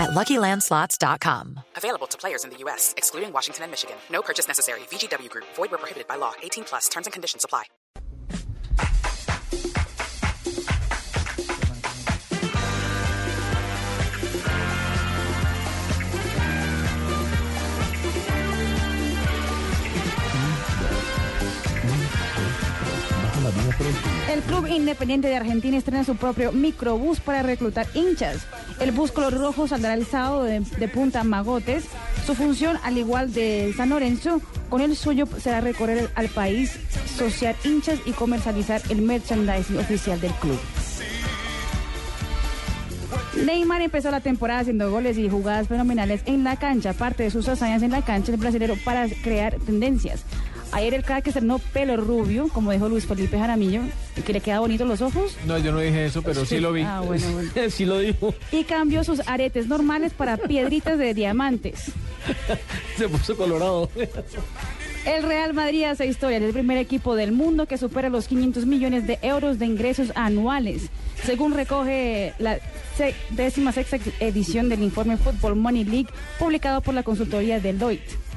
at LuckyLandSlots.com. Available to players in the U.S., excluding Washington and Michigan. No purchase necessary. VGW Group. Void where prohibited by law. 18 plus. Terms and conditions apply. El Club Independiente de Argentina estrena su propio microbús para reclutar hinchas. El bus color rojo saldrá el sábado de, Punta Magotes. Su función, al igual de San Lorenzo, con el suyo será recorrer al país, sociar hinchas y comercializar el merchandising oficial del club. Neymar empezó la temporada haciendo goles y jugadas fenomenales en la cancha. Parte de sus hazañas en la cancha, el brasileño para crear tendencias. Ayer el crack estrenó pelo rubio, como dijo Luis Felipe Jaramillo, que le queda bonito los ojos. No, yo no dije eso, pero sí lo vi. Ah, bueno, bueno. sí lo dijo. Y cambió sus aretes normales para piedritas de diamantes. Se puso colorado. El Real Madrid hace historia, es el primer equipo del mundo que supera los 500 millones de euros de ingresos anuales, según recoge la décima sexta edición del informe Football Money League publicado por la consultoría Deloitte.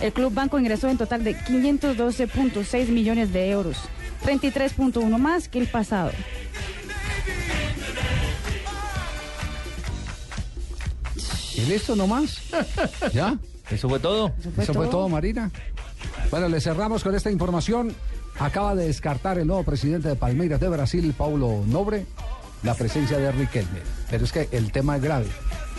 El Club Banco ingresó en total de 512.6 millones de euros, 33.1 más que el pasado. ¿Y listo nomás? ¿Ya? ¿Eso fue todo? Eso fue todo, Marina. Bueno, le cerramos con esta información. Acaba de descartar el nuevo presidente de Palmeiras de Brasil, Paulo Nobre, la presencia de Riquelme. Pero es que el tema es grave.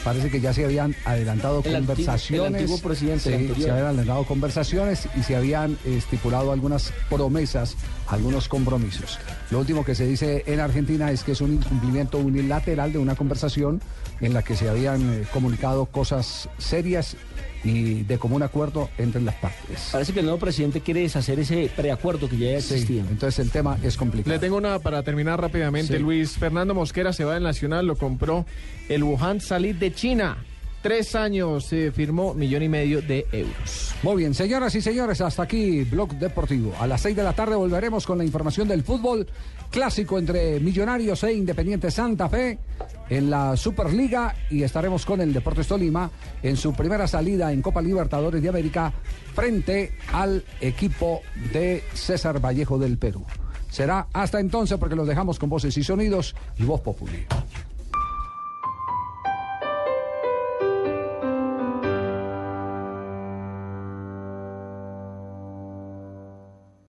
Parece que ya se habían adelantado El antiguo- conversaciones. el antiguo presidente, Sí, se habían adelantado conversaciones y se habían estipulado algunas promesas, algunos compromisos. Lo último que se dice en Argentina es que es un incumplimiento unilateral de una conversación en la que se habían eh, comunicado cosas serias y de común acuerdo entre las partes. Parece que el nuevo presidente quiere deshacer ese preacuerdo que ya Sí, existía. entonces el tema es complicado. Le tengo una para terminar rápidamente. Sí. Luis Fernando Mosquera se va del Nacional, lo compró el Wuhan Salit de China. Tres años se firmó millón y medio de euros. Muy bien, señoras y señores, hasta aquí Blog Deportivo. A las seis de la tarde volveremos con la información del fútbol clásico entre Millonarios e Independiente Santa Fe en la Superliga y estaremos con el Deportes Tolima en su primera salida en Copa Libertadores de América frente al equipo de César Vallejo del Perú. Será hasta entonces porque los dejamos con voces y sonidos y voz popular.